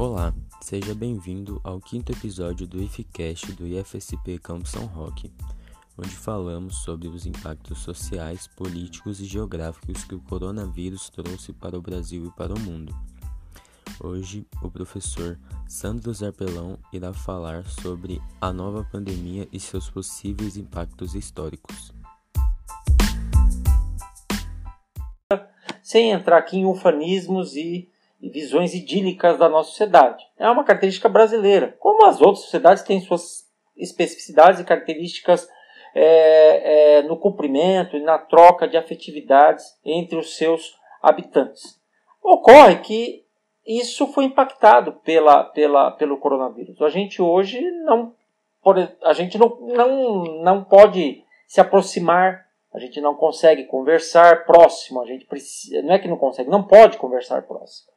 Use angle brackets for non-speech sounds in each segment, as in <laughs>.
Olá, seja bem-vindo ao quinto episódio do IFCast do IFSP Campo São Roque, onde falamos sobre os impactos sociais, políticos e geográficos que o coronavírus trouxe para o Brasil e para o mundo. Hoje, o professor Sandro Zarpelão irá falar sobre a nova pandemia e seus possíveis impactos históricos. Sem entrar aqui em ufanismos e visões idílicas da nossa sociedade. É uma característica brasileira. Como as outras sociedades têm suas especificidades e características é, é, no cumprimento e na troca de afetividades entre os seus habitantes. Ocorre que isso foi impactado pela, pela, pelo coronavírus. A gente hoje não, a gente não, não, não pode se aproximar, a gente não consegue conversar próximo, a gente precisa, não é que não consegue, não pode conversar próximo.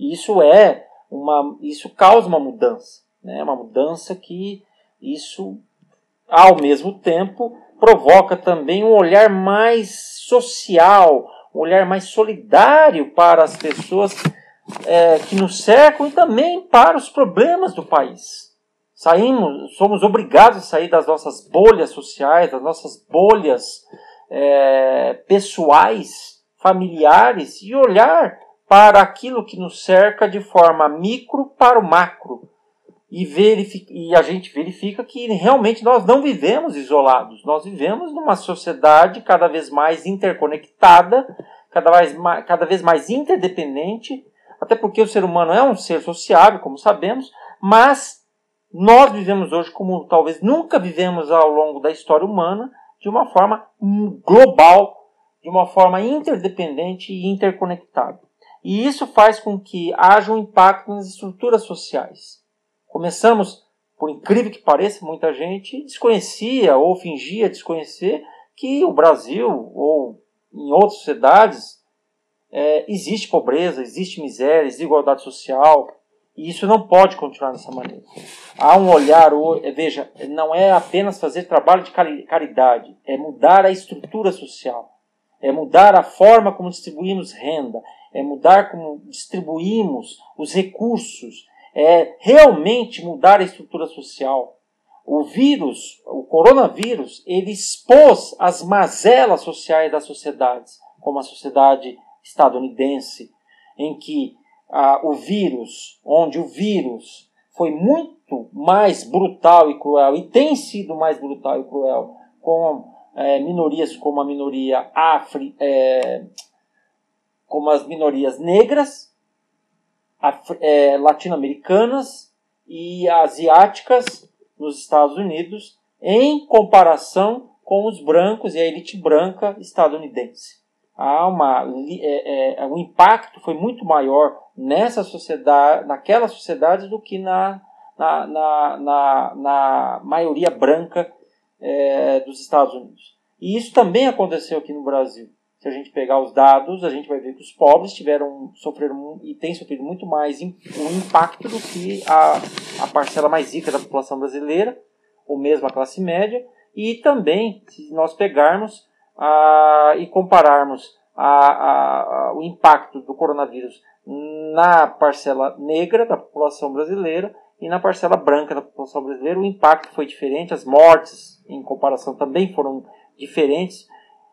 Isso é uma, isso causa uma mudança, né? Uma mudança que isso, ao mesmo tempo, provoca também um olhar mais social, um olhar mais solidário para as pessoas é, que nos cercam e também para os problemas do país. Saímos, somos obrigados a sair das nossas bolhas sociais, das nossas bolhas é, pessoais, familiares e olhar para aquilo que nos cerca de forma micro para o macro. E, e a gente verifica que realmente nós não vivemos isolados, nós vivemos numa sociedade cada vez mais interconectada, cada vez mais, cada vez mais interdependente, até porque o ser humano é um ser sociável, como sabemos, mas nós vivemos hoje como talvez nunca vivemos ao longo da história humana, de uma forma global, de uma forma interdependente e interconectada. E isso faz com que haja um impacto nas estruturas sociais. Começamos, por incrível que pareça, muita gente desconhecia ou fingia desconhecer que o Brasil ou em outras sociedades é, existe pobreza, existe miséria, desigualdade social, e isso não pode continuar dessa maneira. Há um olhar, veja, não é apenas fazer trabalho de caridade, é mudar a estrutura social, é mudar a forma como distribuímos renda, é mudar como distribuímos os recursos, é realmente mudar a estrutura social. O vírus, o coronavírus, ele expôs as mazelas sociais das sociedades, como a sociedade estadunidense, em que ah, o vírus, onde o vírus foi muito mais brutal e cruel, e tem sido mais brutal e cruel, com é, minorias como a minoria afri, é, como as minorias negras, é, latino-americanas e asiáticas nos Estados Unidos, em comparação com os brancos e a elite branca estadunidense. Há uma, é, é, o impacto foi muito maior nessa sociedade, naquelas sociedades do que na, na, na, na, na maioria branca é, dos Estados Unidos. E isso também aconteceu aqui no Brasil se a gente pegar os dados, a gente vai ver que os pobres tiveram sofreram e têm sofrido muito mais um impacto do que a, a parcela mais rica da população brasileira, ou mesmo a classe média, e também, se nós pegarmos a, e compararmos a, a, o impacto do coronavírus na parcela negra da população brasileira e na parcela branca da população brasileira, o impacto foi diferente, as mortes, em comparação, também foram diferentes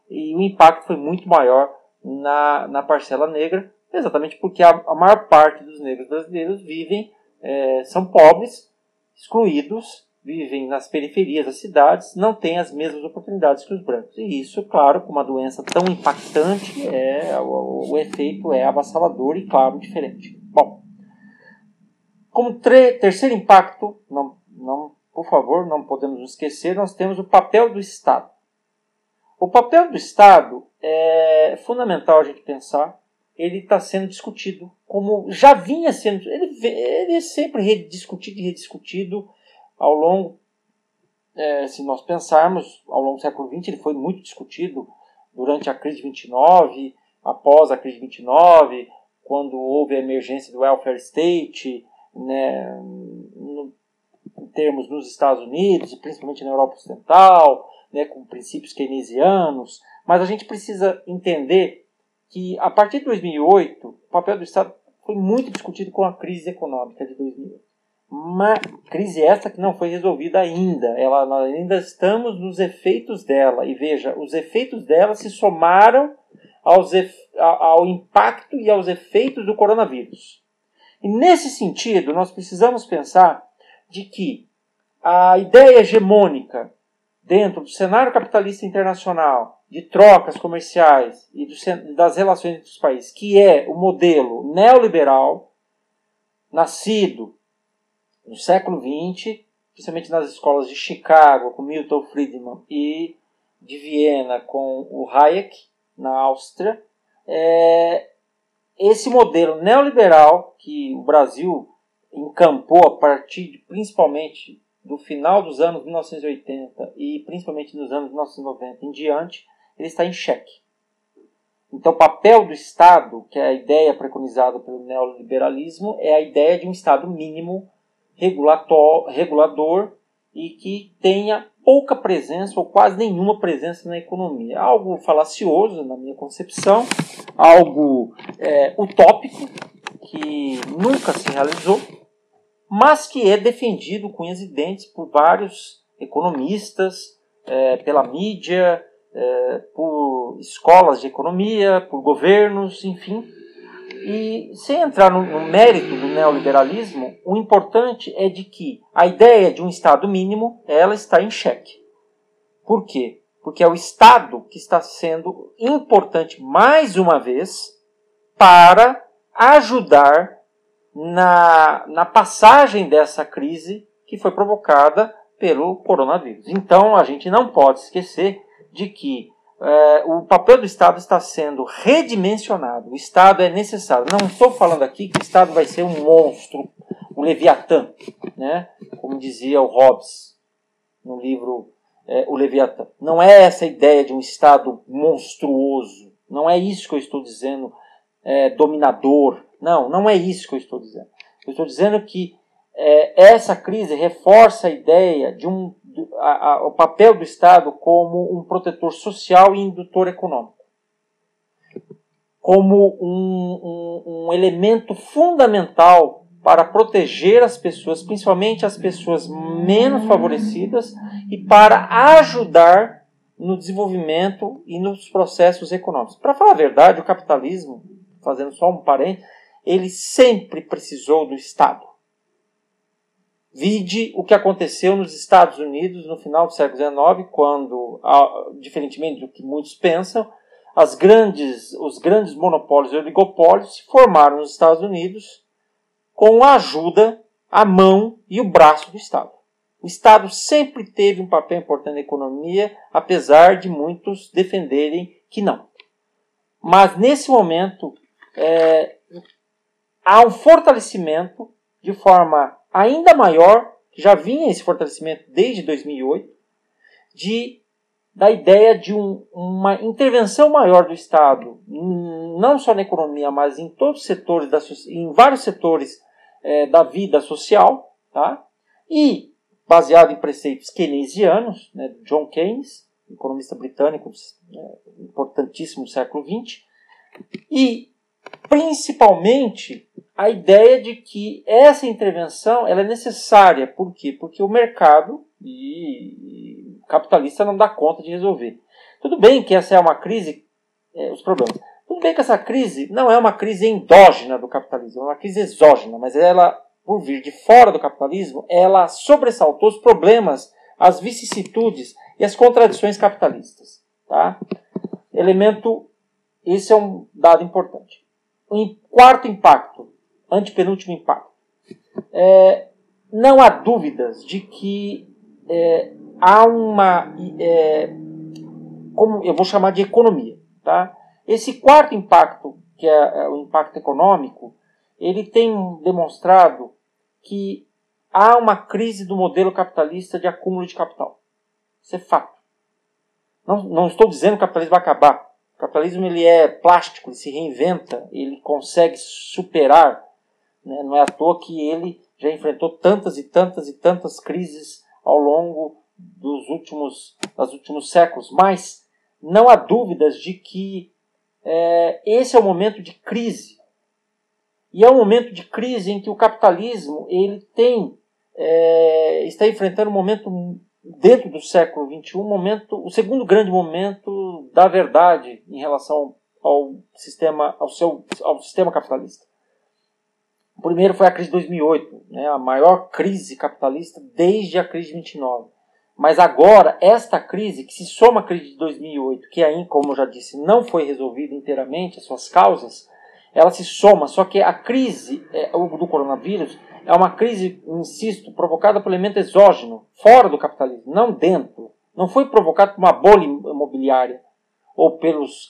e o impacto foi muito maior na, na parcela negra, exatamente porque a, a maior parte dos negros brasileiros vivem, é, são pobres, excluídos, vivem nas periferias das cidades, não têm as mesmas oportunidades que os brancos. E isso, claro, com uma doença tão impactante, é, o, o efeito é avassalador e, claro, diferente. Bom, como terceiro impacto, não, não, por favor, não podemos esquecer, nós temos o papel do Estado. O papel do Estado é fundamental a gente pensar. Ele está sendo discutido como já vinha sendo. Ele, ele é sempre rediscutido e rediscutido ao longo. É, se nós pensarmos, ao longo do século XX, ele foi muito discutido durante a crise de 29, após a crise de 29, quando houve a emergência do welfare state, né, no, em termos nos Estados Unidos e principalmente na Europa Ocidental, né, com princípios keynesianos, mas a gente precisa entender que a partir de 2008 o papel do Estado foi muito discutido com a crise econômica de 2008. Uma crise essa que não foi resolvida ainda. Ela, nós ainda estamos nos efeitos dela. E veja, os efeitos dela se somaram aos, ao impacto e aos efeitos do coronavírus. E nesse sentido, nós precisamos pensar de que a ideia hegemônica dentro do cenário capitalista internacional de trocas comerciais e do, das relações entre os países, que é o modelo neoliberal, nascido no século XX, principalmente nas escolas de Chicago, com Milton Friedman, e de Viena, com o Hayek, na Áustria, é esse modelo neoliberal que o Brasil encampou a partir de, principalmente do final dos anos 1980 e principalmente nos anos 1990 em diante, ele está em xeque. Então, o papel do Estado, que é a ideia preconizada pelo neoliberalismo, é a ideia de um Estado mínimo regulador e que tenha pouca presença ou quase nenhuma presença na economia. Algo falacioso, na minha concepção, algo é, utópico, que nunca se realizou, mas que é defendido com unhas e dentes por vários economistas, é, pela mídia, é, por escolas de economia, por governos, enfim, e sem entrar no, no, mérito do neoliberalismo, o importante é de que a ideia de um Estado mínimo ela está em xeque. Por quê? Porque é o Estado que está sendo importante mais uma vez para ajudar na, na passagem dessa crise que foi provocada pelo coronavírus. Então a gente não pode esquecer de que é, o papel do Estado está sendo redimensionado. O Estado é necessário. Não estou falando aqui que o Estado vai ser um monstro, um Leviatã, né? como dizia o Hobbes no livro é, O Leviatã. Não é essa ideia de um Estado monstruoso. Não é isso que eu estou dizendo, é, dominador. Não, não é isso que eu estou dizendo. Eu estou dizendo que é, essa crise reforça a ideia de um a, a, o papel do Estado como um protetor social e indutor econômico, como um, um, um elemento fundamental para proteger as pessoas, principalmente as pessoas menos favorecidas, e para ajudar no desenvolvimento e nos processos econômicos. Para falar a verdade, o capitalismo, fazendo só um parênteses, ele sempre precisou do Estado. Vide o que aconteceu nos Estados Unidos no final do século XIX, quando, diferentemente do que muitos pensam, as grandes, os grandes monopólios e oligopólios se formaram nos Estados Unidos com a ajuda, a mão e o braço do Estado. O Estado sempre teve um papel importante na economia, apesar de muitos defenderem que não. Mas nesse momento é, há um fortalecimento de forma ainda maior, já vinha esse fortalecimento desde 2008, de, da ideia de um, uma intervenção maior do Estado, não só na economia, mas em todos os setores, da, em vários setores é, da vida social, tá? e baseado em preceitos keynesianos, né, John Keynes, economista britânico né, importantíssimo do século XX, e principalmente a ideia de que essa intervenção ela é necessária. Por quê? Porque o mercado e capitalista não dá conta de resolver. Tudo bem que essa é uma crise, é, os problemas. Tudo bem que essa crise não é uma crise endógena do capitalismo, é uma crise exógena, mas ela, por vir de fora do capitalismo, ela sobressaltou os problemas, as vicissitudes e as contradições capitalistas. Tá? Elemento, esse é um dado importante. Um quarto impacto, antepenúltimo impacto. É, não há dúvidas de que é, há uma. É, como eu vou chamar de economia. Tá? Esse quarto impacto, que é, é o impacto econômico, ele tem demonstrado que há uma crise do modelo capitalista de acúmulo de capital. Isso é fato. Não, não estou dizendo que o capitalismo vai acabar. O capitalismo ele é plástico, ele se reinventa, ele consegue superar né? Não é à toa que ele já enfrentou tantas e tantas e tantas crises ao longo dos últimos, dos últimos séculos. Mas não há dúvidas de que é, esse é o momento de crise E é um momento de crise em que o capitalismo ele tem é, está enfrentando um momento dentro do século XXI, um momento, o segundo grande momento da verdade em relação ao sistema, ao seu, ao sistema capitalista. O primeiro foi a crise de 2008, né, a maior crise capitalista desde a crise de 29. Mas agora, esta crise, que se soma à crise de 2008, que aí, como eu já disse, não foi resolvida inteiramente, as suas causas, ela se soma, só que a crise é, do coronavírus é uma crise, insisto, provocada por elemento exógeno, fora do capitalismo, não dentro. Não foi provocado por uma bolha imobiliária ou pelos,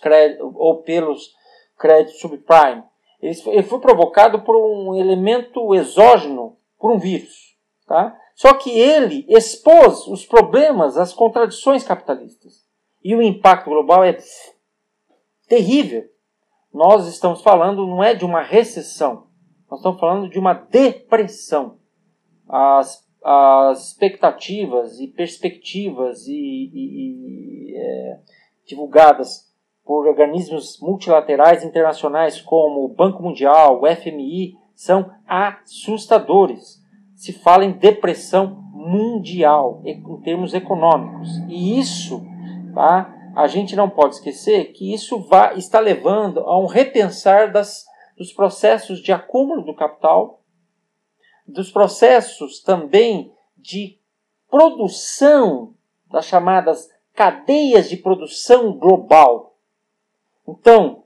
ou pelos créditos subprime. Ele foi provocado por um elemento exógeno, por um vírus. Tá? Só que ele expôs os problemas, as contradições capitalistas. E o impacto global é terrível. Nós estamos falando não é de uma recessão, nós estamos falando de uma depressão. As, as expectativas e perspectivas e, e, e é, divulgadas por organismos multilaterais internacionais como o Banco Mundial, o FMI, são assustadores. Se fala em depressão mundial em termos econômicos. E isso, tá? a gente não pode esquecer que isso vai, está levando a um repensar das dos processos de acúmulo do capital, dos processos também de produção das chamadas cadeias de produção global. Então,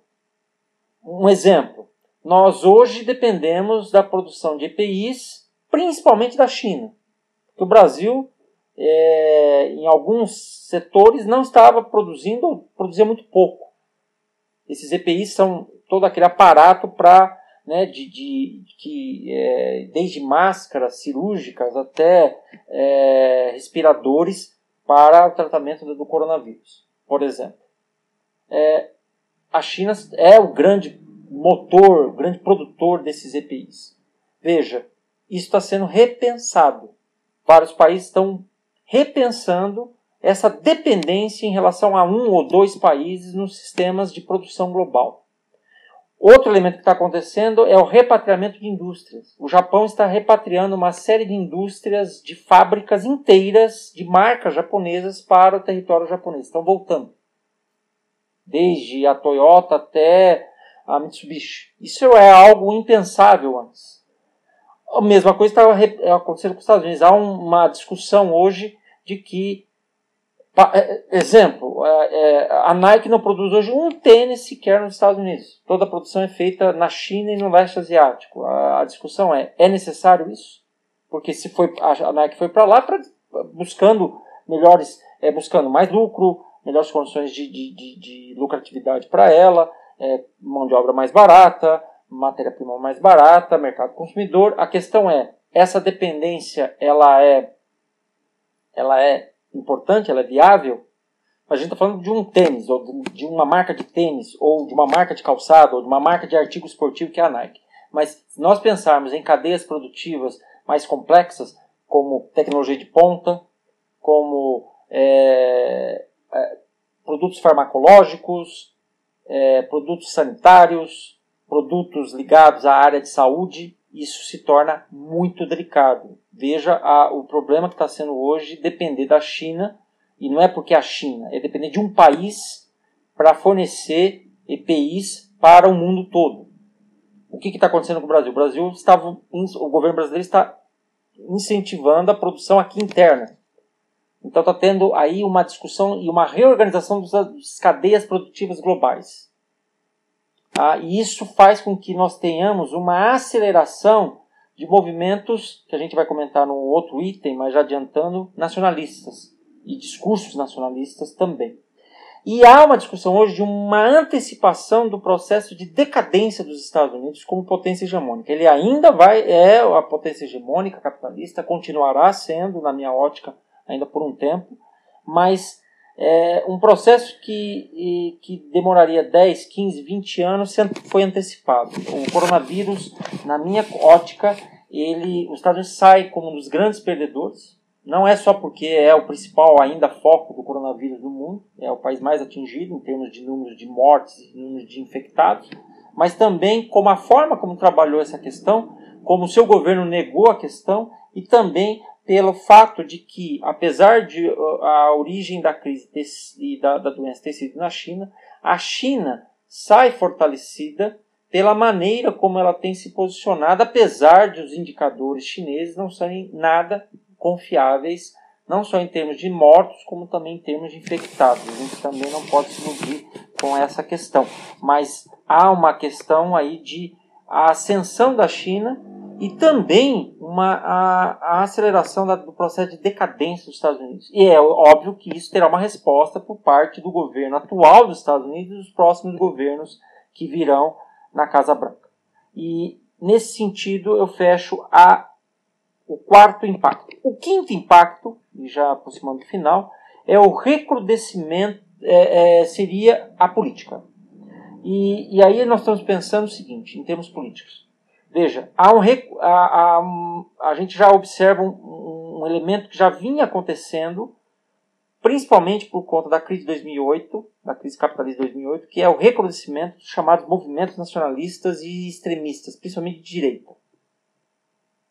um exemplo, nós hoje dependemos da produção de EPIs, principalmente da China. o Brasil, é, em alguns setores, não estava produzindo, ou produzia muito pouco. Esses EPIs são todo aquele aparato para né, de, de, que é, desde máscaras cirúrgicas até é, respiradores para o tratamento do coronavírus, por exemplo. É, a China é o grande motor, o grande produtor desses EPIs. Veja, isso está sendo repensado. Vários países estão repensando essa dependência em relação a um ou dois países nos sistemas de produção global. Outro elemento que está acontecendo é o repatriamento de indústrias. O Japão está repatriando uma série de indústrias, de fábricas inteiras, de marcas japonesas para o território japonês. Estão voltando. Desde a Toyota até a Mitsubishi. Isso é algo impensável antes. A mesma coisa está acontecendo com os Estados Unidos. Há uma discussão hoje de que é, exemplo, é, é, a Nike não produz hoje um tênis sequer nos Estados Unidos. Toda a produção é feita na China e no leste asiático. A discussão é: é necessário isso? Porque se foi a Nike foi para lá pra, buscando melhores, é, buscando mais lucro, melhores condições de, de, de, de lucratividade para ela, é, mão de obra mais barata, matéria-prima mais barata, mercado consumidor. A questão é: essa dependência ela é, ela é importante, ela é viável, a gente está falando de um tênis, ou de uma marca de tênis, ou de uma marca de calçado, ou de uma marca de artigo esportivo que é a Nike. Mas se nós pensarmos em cadeias produtivas mais complexas, como tecnologia de ponta, como é, produtos farmacológicos, é, produtos sanitários, produtos ligados à área de saúde, isso se torna muito delicado. Veja a, o problema que está sendo hoje depender da China, e não é porque a China, é depender de um país para fornecer EPIs para o mundo todo. O que está acontecendo com o Brasil? O Brasil estava, o governo brasileiro está incentivando a produção aqui interna. Então está tendo aí uma discussão e uma reorganização das cadeias produtivas globais. Ah, e isso faz com que nós tenhamos uma aceleração de movimentos, que a gente vai comentar no outro item, mas já adiantando, nacionalistas e discursos nacionalistas também. E há uma discussão hoje de uma antecipação do processo de decadência dos Estados Unidos como potência hegemônica. Ele ainda vai, é a potência hegemônica capitalista, continuará sendo, na minha ótica, ainda por um tempo, mas é, um processo que, que demoraria 10, 15, 20 anos foi antecipado. O coronavírus, na minha ótica, ele, os Estados Unidos sai como um dos grandes perdedores. Não é só porque é o principal ainda foco do coronavírus no mundo, é o país mais atingido em termos de números de mortes números de infectados, mas também como a forma como trabalhou essa questão, como o seu governo negou a questão e também pelo fato de que, apesar de a origem da crise e da, da doença ter sido na China, a China sai fortalecida pela maneira como ela tem se posicionado, apesar de os indicadores chineses não serem nada confiáveis, não só em termos de mortos, como também em termos de infectados. A gente também não pode se iludir com essa questão. Mas há uma questão aí de a ascensão da China e também uma, a, a aceleração da, do processo de decadência dos Estados Unidos. E é óbvio que isso terá uma resposta por parte do governo atual dos Estados Unidos e dos próximos governos que virão na Casa Branca. E nesse sentido eu fecho a, o quarto impacto. O quinto impacto, e já aproximando do final, é o recrudescimento, é, é, seria a política. E, e aí nós estamos pensando o seguinte, em termos políticos Veja, há um, a, a, a gente já observa um, um, elemento que já vinha acontecendo, principalmente por conta da crise de 2008, da crise capitalista de 2008, que é o recrudescimento dos chamados movimentos nacionalistas e extremistas, principalmente de direita.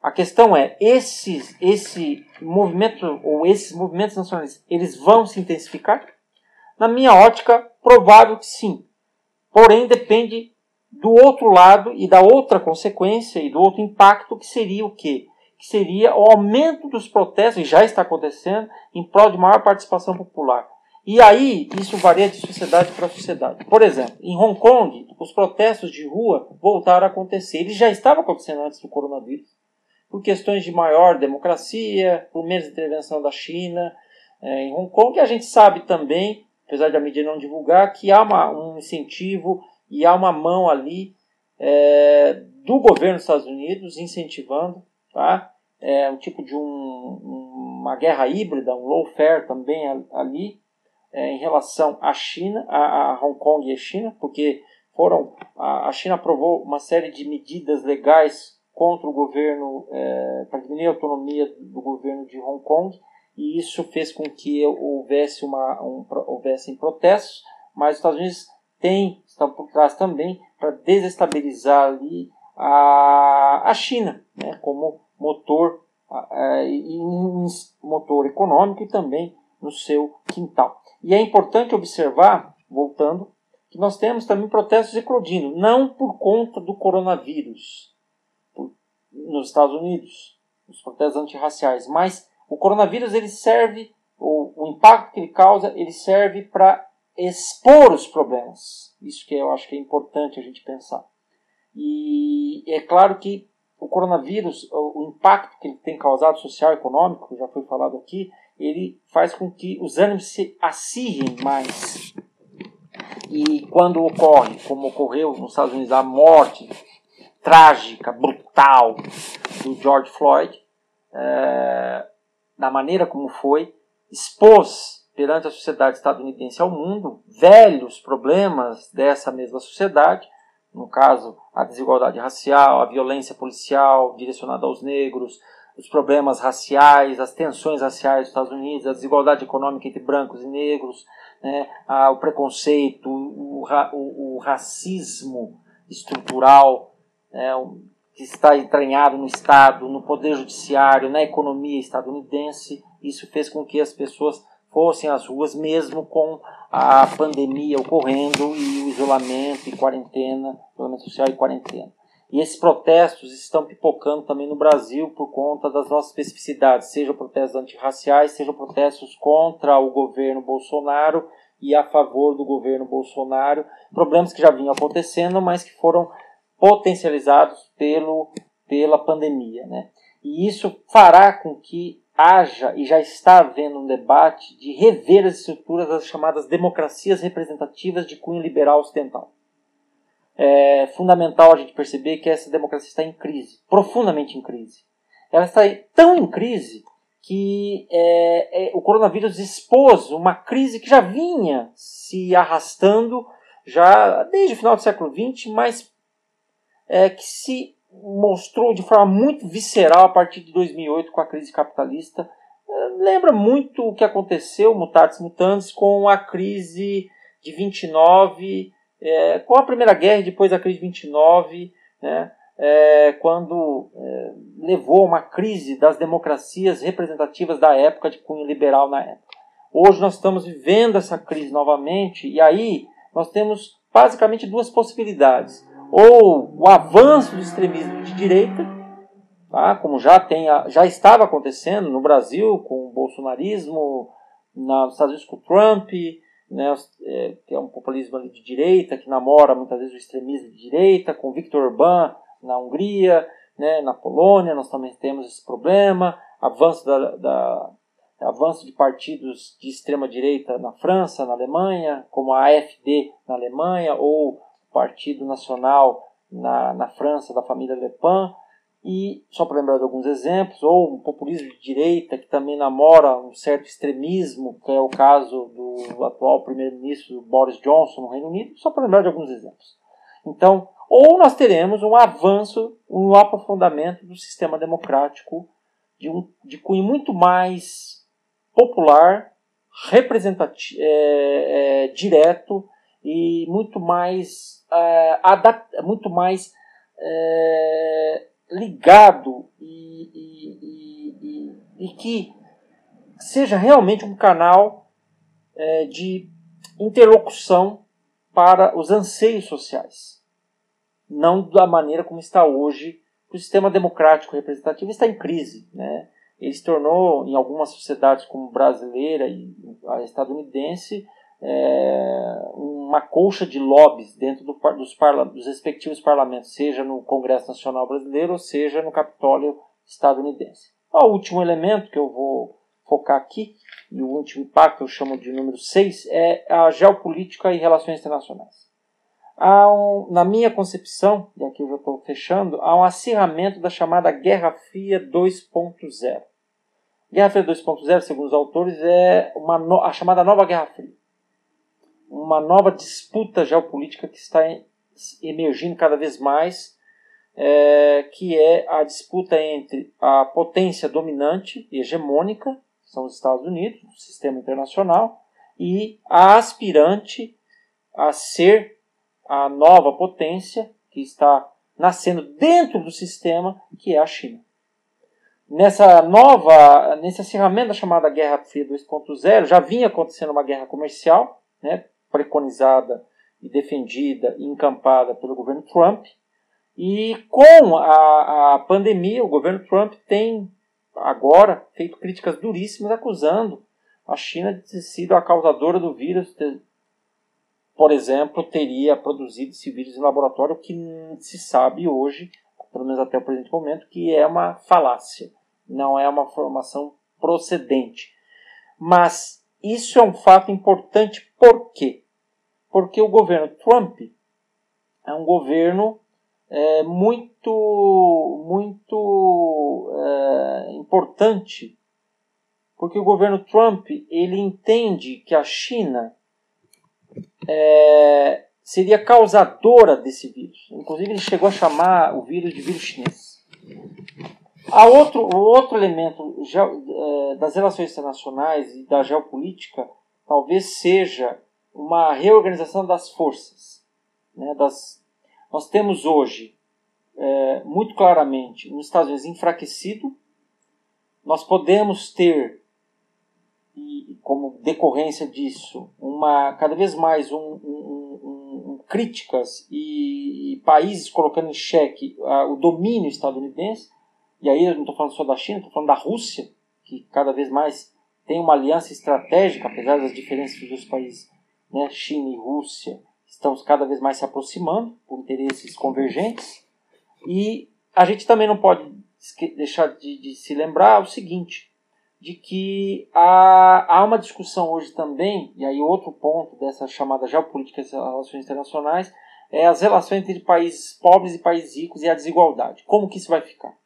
A questão é, esses, esse movimento, ou esses movimentos nacionalistas, eles vão se intensificar? Na minha ótica, provável que sim. Porém, depende do outro lado e da outra consequência e do outro impacto que seria o quê? Que seria o aumento dos protestos, e já está acontecendo, em prol de maior participação popular. E aí, isso varia de sociedade para sociedade. Por exemplo, em Hong Kong, os protestos de rua voltaram a acontecer. Eles já estavam acontecendo antes do coronavírus, por questões de maior democracia, por menos intervenção da China é, em Hong Kong. E a gente sabe também, apesar de a mídia não divulgar, que há uma, um incentivo e há uma mão ali é, do governo dos Estados Unidos incentivando, tá? É um tipo de um, uma guerra híbrida, um lawfare também ali é, em relação à China, a, a, Hong Kong e a China, porque foram a, a, China aprovou uma série de medidas legais contra o governo é, para diminuir a autonomia do governo de Hong Kong e isso fez com que houvesse uma um, houvessem protestos, mas os Estados Unidos tem, estão por trás também para desestabilizar ali a, a China, né, como motor, e motor econômico e também no seu quintal. E é importante observar, voltando, que nós temos também protestos eclodindo, não por conta do coronavírus por, nos Estados Unidos, os protestos antirraciais, mas o coronavírus ele serve, o, o impacto que ele causa, ele serve para expor os problemas. Isso que eu acho que é importante a gente pensar. E é claro que o coronavírus, o impacto que ele tem causado social e econômico, já foi falado aqui, ele faz com que os ânimos se acirrem mais. E quando ocorre, como ocorreu nos Estados Unidos, a morte trágica, brutal do George Floyd, é, da maneira como foi, expôs perante a sociedade estadunidense ao mundo velhos problemas dessa mesma sociedade, no caso, a desigualdade racial, a violência policial direcionada aos negros, os problemas raciais, as tensões raciais dos Estados Unidos, a desigualdade econômica entre brancos e negros, né, o preconceito, o, o, o racismo estrutural né, que está entranhado no Estado, no poder judiciário, na economia estadunidense. Isso fez com que as pessoas fossem às ruas, mesmo com a pandemia ocorrendo e o isolamento e quarentena, isolamento social e quarentena. E esses protestos estão pipocando também no Brasil por conta das nossas especificidades, sejam protestos antirraciais, sejam protestos contra o governo Bolsonaro e a favor do governo Bolsonaro, problemas que já vinham acontecendo, mas que foram potencializados pelo, pela pandemia. Né? E isso fará com que haja e já está havendo um debate de rever as estruturas das chamadas democracias representativas de cunho liberal ocidental. É fundamental a gente perceber que essa democracia está em crise, profundamente em crise. Ela está tão em crise que é, é, o coronavírus expôs uma crise que já vinha se arrastando já desde o final do século XX, mas é, que se mostrou de forma muito visceral a partir de 2008 com a crise capitalista. É, lembra muito o que aconteceu, mutatis mutandis, com a crise de 29 é, com a Primeira Guerra e depois a crise de 29, né, é, quando é, levou a uma crise das democracias representativas da época, de cunho liberal na época. Hoje nós estamos vivendo essa crise novamente e aí nós temos basicamente duas possibilidades. Ou o avanço do extremismo de direita, tá? como já, tem, já estava acontecendo no Brasil com o bolsonarismo, nos Estados Unidos com o Trump, né, é, que é um populismo de direita, que namora muitas vezes o extremismo de direita, com Viktor Orbán na Hungria, né, na Polônia nós também temos esse problema, avanço, da, da, avanço de partidos de extrema direita na França, na Alemanha, como a AfD na Alemanha, ou Partido Nacional na, na França da família Le Pen, e, só para lembrar de alguns exemplos, ou um populismo de direita que também namora um certo extremismo, que é o caso do atual primeiro-ministro Boris Johnson no Reino Unido, só para lembrar de alguns exemplos. Então, ou nós teremos um avanço, um aprofundamento do sistema democrático de, um, de cunho muito mais popular, representativo, é, é, direto e muito mais, é, muito mais é, ligado e, e, e, e, que seja realmente um canal é, de interlocução para os anseios sociais, não da maneira como está hoje. O sistema democrático representativo está em crise, né? Ele se tornou, em algumas sociedades como brasileira e a estadunidense, é, uma colcha de lobbies dentro do, dos, parla, dos respectivos parlamentos, seja no Congresso Nacional Brasileiro ou seja no Capitólio estadunidense. O último elemento que eu vou focar aqui, e o último impacto eu chamo de número 6, é a geopolítica e relações internacionais. Um, na minha concepção, e aqui eu já estou fechando, há um acirramento da chamada Guerra Fria 2.0. Guerra Fria 2.0, segundo os autores, é uma no, a chamada Nova Guerra Fria uma nova disputa geopolítica que está emergindo cada vez mais, é, que é a disputa entre a potência dominante e hegemônica, são os Estados Unidos, o sistema internacional, e a aspirante a ser a nova potência que está nascendo dentro do sistema, que é a China. Nessa nova, nesse acirramento da chamada Guerra Fria 2.0, já vinha acontecendo uma guerra comercial, né, preconizada e defendida e encampada pelo governo Trump. E com a, a pandemia, o governo Trump tem agora feito críticas duríssimas acusando a China de ter sido a causadora do vírus, por exemplo, teria produzido esse vírus em laboratório, que se sabe hoje, pelo menos até o presente momento, que é uma falácia, não é uma informação procedente. Mas isso é um fato importante por quê? Porque o governo Trump é um governo é, muito, muito é, importante, porque o governo Trump ele entende que a China é, seria causadora desse vírus. Inclusive ele chegou a chamar o vírus de vírus chinês. Há outro, outro elemento é, das relações internacionais e da geopolítica talvez seja uma reorganização das forças. Né, das, nós temos hoje, é, muito claramente, os Estados Unidos enfraquecido, nós podemos ter, e como decorrência disso, uma cada vez mais um, um, um, críticas e, e, países colocando em xeque o domínio estadunidense, e aí eu não estou falando só da China, estou falando da Rússia, que cada vez mais tem uma aliança estratégica, apesar das diferenças dos países, né, China e Rússia, estão cada vez mais se aproximando por interesses convergentes. E a gente também não pode deixar de, de se lembrar o seguinte, de que há, há uma discussão hoje também, e aí outro ponto dessa chamada geopolítica e relações internacionais, é as relações entre países pobres e países ricos e a desigualdade. Como que isso vai ficar?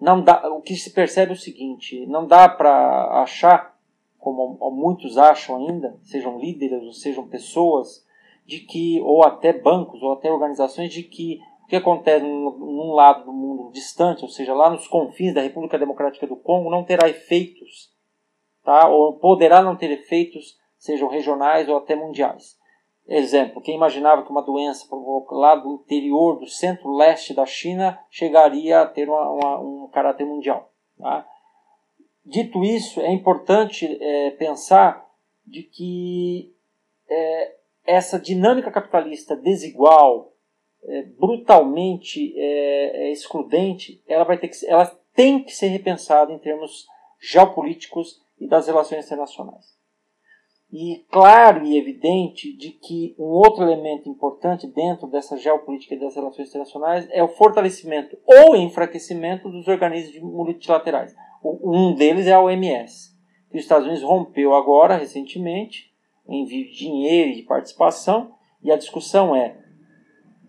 Não dá, o que se percebe é o seguinte: não dá para achar, como muitos acham ainda, sejam líderes ou sejam pessoas, de que, ou até bancos, ou até organizações, de que o que acontece num lado do mundo distante, ou seja, lá nos confins da República Democrática do Congo, não terá efeitos, tá? ou poderá não ter efeitos, sejam regionais ou até mundiais. Exemplo, quem imaginava que uma doença lá do interior, do centro-leste da China, chegaria a ter uma, uma, um caráter mundial. Tá? Dito isso, é importante é, pensar de que é, essa dinâmica capitalista desigual, é, brutalmente é, é, excludente, ela, vai ter que, ela tem que ser repensada em termos geopolíticos e das relações internacionais e claro e evidente de que um outro elemento importante dentro dessa geopolítica e das relações internacionais é o fortalecimento ou enfraquecimento dos organismos multilaterais. Um deles é a OMS, que os Estados Unidos rompeu agora, recentemente, em envio de dinheiro e de participação, e a discussão é: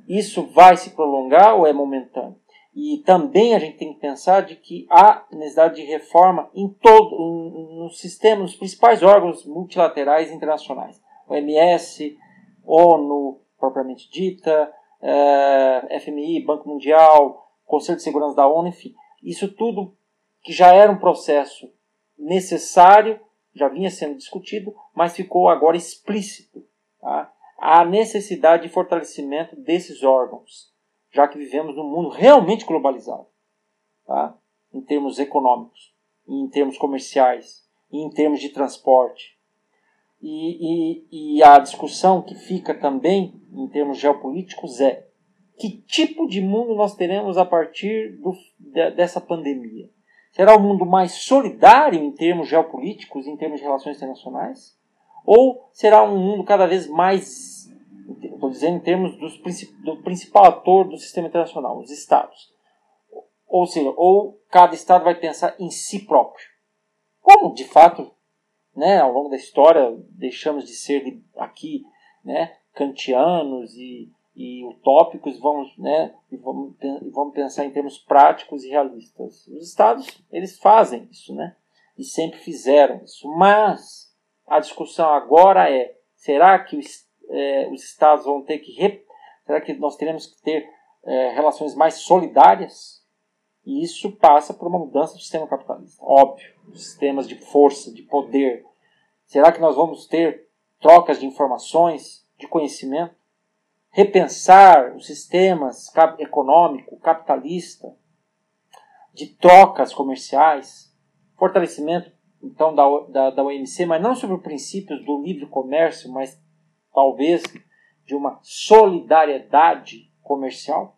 isso vai se prolongar ou é momentâneo? E também a gente tem que pensar de que há necessidade de reforma em todo no sistema, nos principais órgãos multilaterais internacionais. OMS, ONU, propriamente dita, eh, FMI, Banco Mundial, Conselho de Segurança da ONU, enfim. Isso tudo que já era um processo necessário, já vinha sendo discutido, mas ficou agora explícito. Tá? A necessidade de fortalecimento desses órgãos já que vivemos num mundo realmente globalizado, tá? em termos econômicos, em termos comerciais, em termos de transporte. E, e, e a discussão que fica também em termos geopolíticos é que tipo de mundo nós teremos a partir do, de, dessa pandemia? Será um mundo mais solidário em termos geopolíticos, em termos de relações internacionais? Ou será um mundo cada vez mais estou dizendo em termos dos, do principal ator do sistema internacional, os Estados. Ou seja, ou cada Estado vai pensar em si próprio. Como, de fato, né, ao longo da história, deixamos de ser aqui né, kantianos e, e utópicos vamos, né, e vamos, e vamos pensar em termos práticos e realistas. Os Estados, eles fazem isso, né? E sempre fizeram isso. Mas a discussão agora é, será que o é, os estados vão ter que. Será que nós teremos que ter é, relações mais solidárias? E isso passa por uma mudança do sistema capitalista. Óbvio, sistemas de força, de poder. Será que nós vamos ter trocas de informações, de conhecimento? Repensar os sistemas econômico, capitalista, de trocas comerciais, fortalecimento então da, da, da OMC, mas não sobre princípios do livre comércio, mas talvez de uma solidariedade comercial?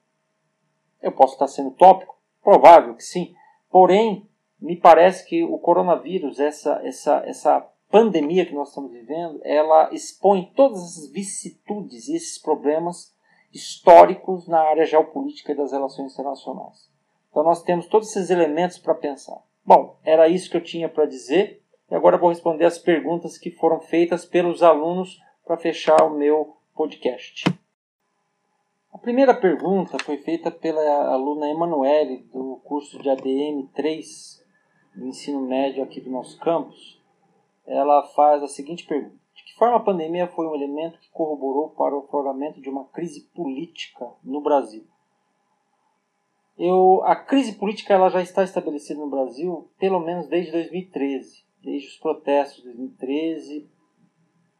Eu posso estar sendo tópico? Provável que sim. Porém, me parece que o coronavírus, essa, essa, essa pandemia que nós estamos vivendo, ela expõe todas essas vicissitudes e esses problemas históricos na área geopolítica e das relações internacionais. Então nós temos todos esses elementos para pensar. Bom, era isso que eu tinha para dizer e agora vou responder as perguntas que foram feitas pelos alunos para fechar o meu podcast. A primeira pergunta foi feita pela aluna Emanuele, do curso de ADM 3 do ensino médio aqui do nosso campus. Ela faz a seguinte pergunta: De que forma a pandemia foi um elemento que corroborou para o afloramento de uma crise política no Brasil? Eu, a crise política ela já está estabelecida no Brasil pelo menos desde 2013, desde os protestos de 2013,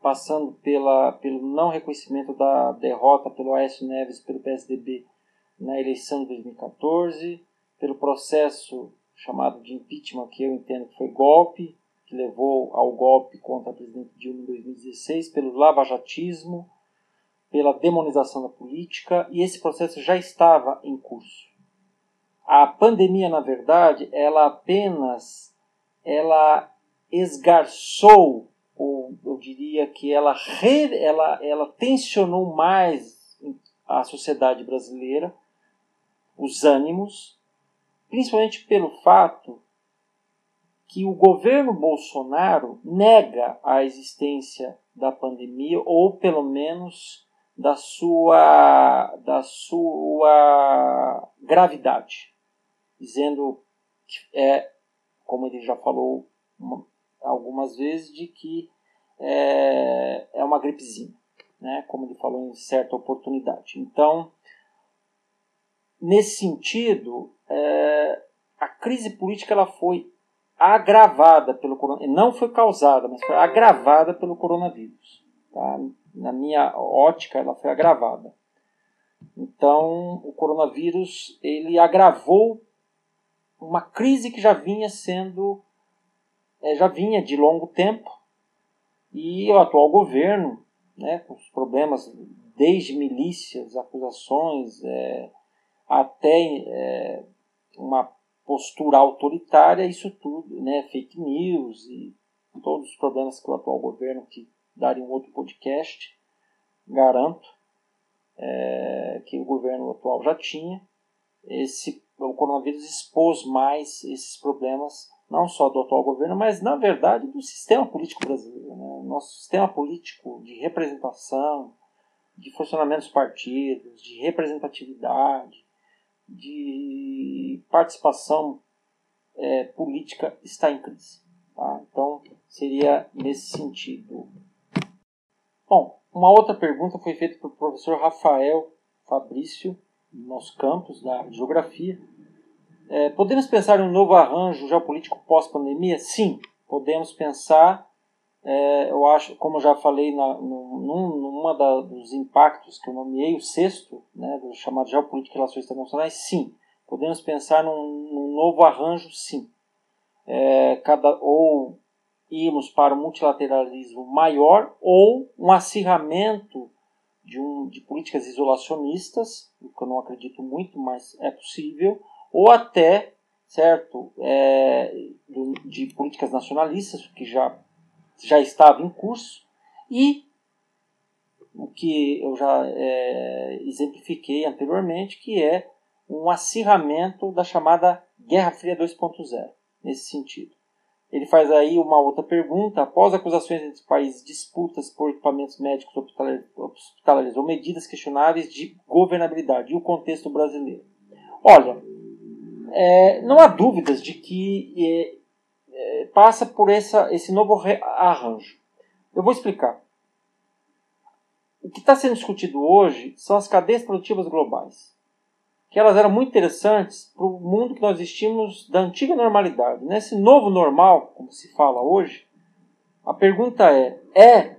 passando pela, pelo não reconhecimento da derrota pelo Aécio Neves pelo PSDB na eleição de 2014, pelo processo chamado de impeachment, que eu entendo que foi golpe, que levou ao golpe contra a presidente Dilma em 2016, pelo lavajatismo, pela demonização da política, e esse processo já estava em curso. A pandemia, na verdade, ela apenas ela esgarçou ou eu diria que ela, re, ela, ela tensionou mais a sociedade brasileira, os ânimos, principalmente pelo fato que o governo Bolsonaro nega a existência da pandemia, ou pelo menos da sua, da sua gravidade, dizendo que é, como ele já falou algumas vezes de que é, é uma gripezinha, né? como ele falou em certa oportunidade. Então, nesse sentido, é, a crise política ela foi agravada pelo coronavírus, não foi causada, mas foi agravada pelo coronavírus. Tá? Na minha ótica, ela foi agravada. Então, o coronavírus ele agravou uma crise que já vinha sendo é, já vinha de longo tempo e o atual governo, né, com os problemas desde milícias, acusações, é, até é, uma postura autoritária, isso tudo, né, fake news e todos os problemas que o atual governo, que daria um outro podcast, garanto, é, que o governo atual já tinha. Esse, o coronavírus expôs mais esses problemas, não só do atual governo, mas na verdade do sistema político brasileiro. Né? Nosso sistema político de representação, de funcionamento dos partidos, de representatividade, de participação é, política está em crise. Tá? Então, seria nesse sentido. Bom, uma outra pergunta foi feita pelo professor Rafael Fabrício, no nosso campus da Geografia. É, podemos pensar em um novo arranjo geopolítico pós-pandemia? Sim, podemos pensar. É, eu acho, como já falei na, no, numa da, dos impactos que eu nomeei, o sexto, né, do chamado Geopolítica e Relações Internacionais, sim, podemos pensar num, num novo arranjo, sim. É, cada, ou irmos para um multilateralismo maior ou um acirramento de, um, de políticas isolacionistas, o que eu não acredito muito, mas é possível, ou até certo é, de políticas nacionalistas, que já, já estava em curso, e o que eu já é, exemplifiquei anteriormente, que é um acirramento da chamada Guerra Fria 2.0, nesse sentido. Ele faz aí uma outra pergunta. Após acusações entre países disputas por equipamentos médicos hospitalares ou medidas questionáveis de governabilidade e o contexto brasileiro. Olha, é, não há dúvidas de que é, é, passa por essa, esse novo arranjo. Eu vou explicar. O que está sendo discutido hoje são as cadeias produtivas globais que elas eram muito interessantes para o mundo que nós existimos da antiga normalidade. Nesse novo normal, como se fala hoje, a pergunta é: é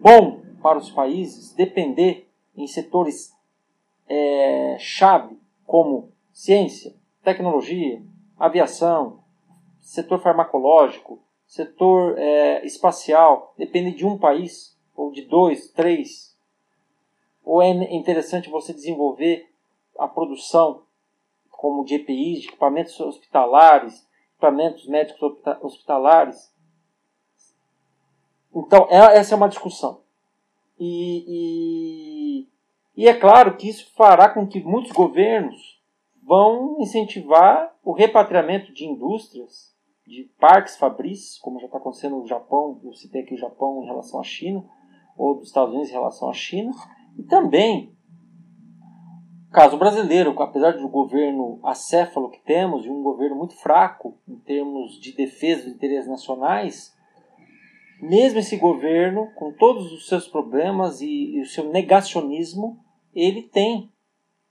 bom para os países depender em setores é, chave como ciência, tecnologia, aviação, setor farmacológico, setor é, espacial, depende de um país ou de dois, três? Ou é interessante você desenvolver a produção como de EPIs, de equipamentos hospitalares, equipamentos médicos hospitalares. Então, é, essa é uma discussão. E, e, e, é claro que isso fará com que muitos governos vão incentivar o repatriamento de indústrias, de parques fabris, como já está acontecendo no Japão, eu citei aqui o Japão em relação à China, ou dos Estados Unidos em relação à China, e também caso brasileiro, apesar do governo acéfalo que temos, e um governo muito fraco em termos de defesa dos interesses nacionais, mesmo esse governo, com todos os seus problemas e, e o seu negacionismo, ele tem,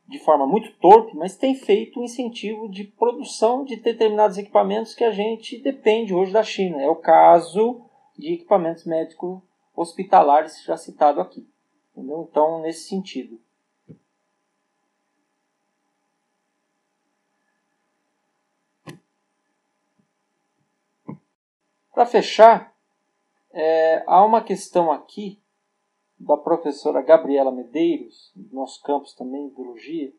de forma muito torpe, mas tem feito um incentivo de produção de determinados equipamentos que a gente depende hoje da China. É o caso de equipamentos médicos hospitalares, já citado aqui. Entendeu? Então, nesse sentido. Para fechar, é, há uma questão aqui da professora Gabriela Medeiros, do nosso campus também, Biologia,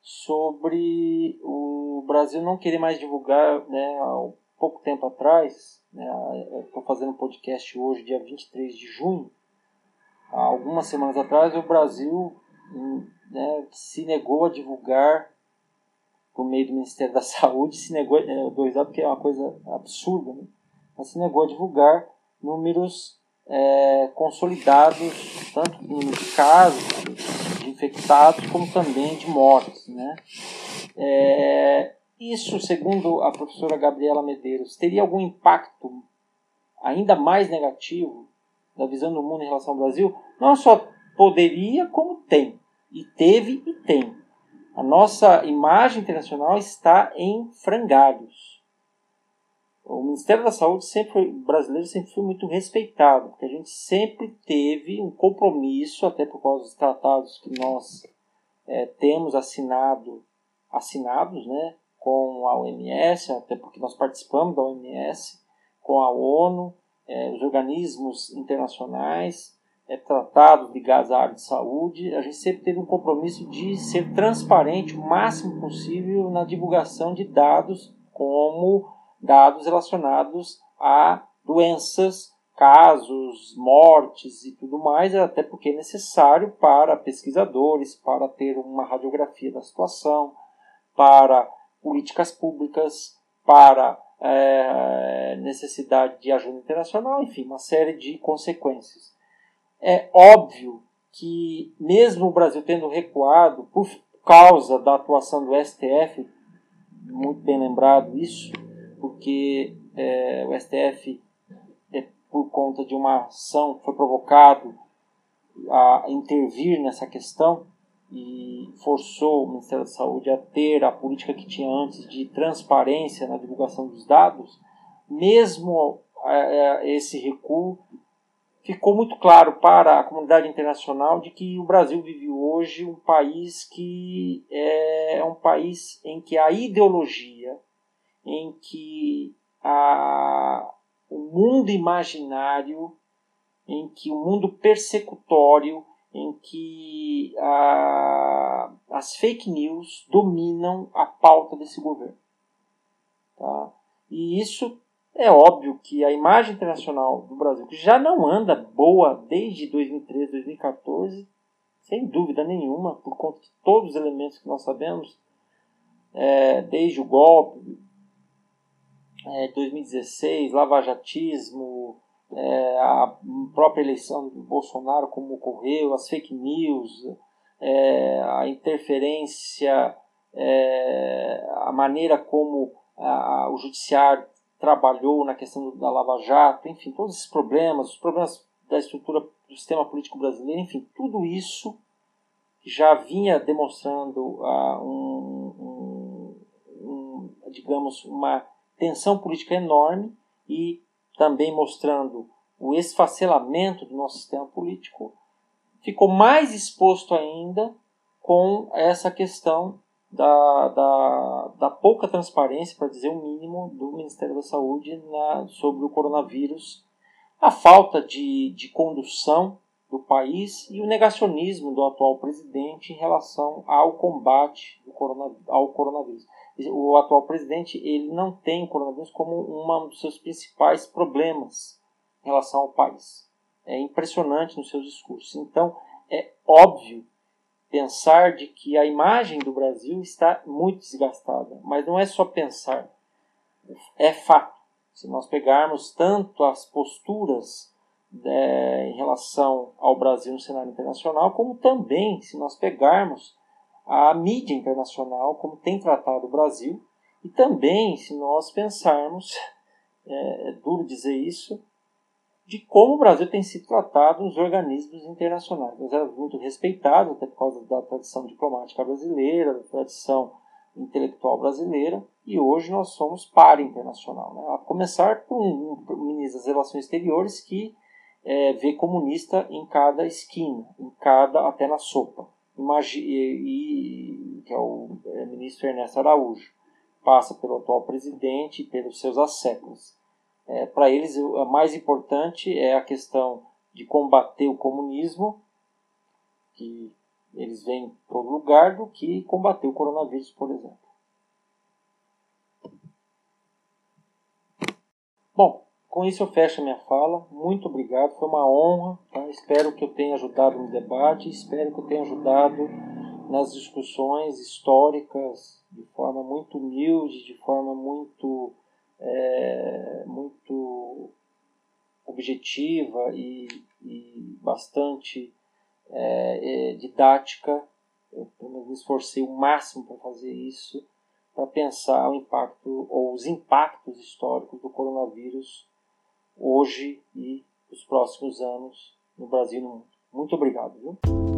sobre o Brasil não querer mais divulgar, né, há pouco tempo atrás, né, estou fazendo um podcast hoje, dia 23 de junho, há algumas semanas atrás, o Brasil hum, né, se negou a divulgar, por meio do Ministério da <laughs> Saúde, se negou, é, dois porque é uma coisa absurda, né? mas se negou a divulgar números é, consolidados, tanto número de casos de infectados, como também de mortes. Né? É, isso, segundo a professora Gabriela Medeiros, teria algum impacto ainda mais negativo da visão do mundo em relação ao Brasil? Não só poderia, como tem. E teve e tem. A nossa imagem internacional está em frangalhos o Ministério da Saúde sempre brasileiro sempre foi muito respeitado, porque a gente sempre teve um compromisso, até por causa dos tratados que nós é, temos assinado, assinados né, com a OMS, até porque nós participamos da OMS, com a ONU, é, os organismos internacionais, é, tratados ligados à área de saúde, a gente sempre teve um compromisso de ser transparente o máximo possível na divulgação de dados, como dados relacionados a doenças, casos, mortes e tudo mais, até porque é necessário para pesquisadores, para ter uma radiografia da situação, para políticas públicas, para é, necessidade de ajuda internacional, enfim, uma série de consequências. É óbvio que, mesmo o Brasil tendo recuado, por causa da atuação do STF, muito bem lembrado isso, porque é, o STF, é, por conta de uma ação, foi provocado a intervir nessa questão e forçou o Ministério da Saúde a ter a política que tinha antes de transparência na divulgação dos dados, mesmo é, é, esse recuo ficou muito claro para a comunidade internacional de que o Brasil vive hoje um país que é um país em que a ideologia, em que a, o mundo imaginário, em que o mundo persecutório, em que a, as fake news dominam a pauta desse governo. Tá? E isso é óbvio que a imagem internacional do Brasil, que já não anda boa desde 2013, 2014, sem dúvida nenhuma, por conta de todos os elementos que nós sabemos, é, desde o golpe, é, 2016, lavajatismo, é, a própria eleição do Bolsonaro, como ocorreu, as fake news, é, a interferência, é, a maneira como a, o judiciário trabalhou na questão da Lava Jato, enfim, todos esses problemas, os problemas da estrutura do sistema político brasileiro, enfim, tudo isso já vinha demonstrando uh, um, um, um, digamos, uma tensão política enorme e também mostrando o esfacelamento do nosso sistema político, ficou mais exposto ainda com essa questão da, da, da pouca transparência, para dizer o mínimo, do Ministério da Saúde na, sobre o coronavírus, a falta de, de condução do país e o negacionismo do atual presidente em relação ao combate ao coronavírus. O atual presidente ele não tem o coronavírus como um dos seus principais problemas em relação ao país. É impressionante nos seus discursos. Então, é óbvio pensar de que a imagem do Brasil está muito desgastada. Mas não é só pensar, é fato. Se nós pegarmos tanto as posturas né, em relação ao Brasil no cenário internacional, como também se nós pegarmos a mídia internacional, como tem tratado o Brasil, e também se nós pensarmos, é, é duro dizer isso, de como o Brasil tem sido tratado nos organismos internacionais. Nós éramos muito respeitados, até por causa da tradição diplomática brasileira, da tradição intelectual brasileira, e hoje nós somos para internacional. Né? A começar por um, um ministro das Relações Exteriores que é, vê comunista em cada esquina, em cada até na sopa. Que é o é, ministro Ernesto Araújo. Passa pelo atual presidente e pelos seus asseclas é, para eles o mais importante é a questão de combater o comunismo, que eles vêm em todo lugar, do que combater o coronavírus, por exemplo. Bom, com isso eu fecho a minha fala. Muito obrigado, foi uma honra. Tá? Espero que eu tenha ajudado no debate, espero que eu tenha ajudado nas discussões históricas de forma muito humilde, de forma muito é, muito objetiva e, e bastante é, é, didática. Eu me esforcei o máximo para fazer isso, para pensar o impacto ou os impactos históricos do coronavírus hoje e nos próximos anos no Brasil e no mundo. Muito obrigado. Viu?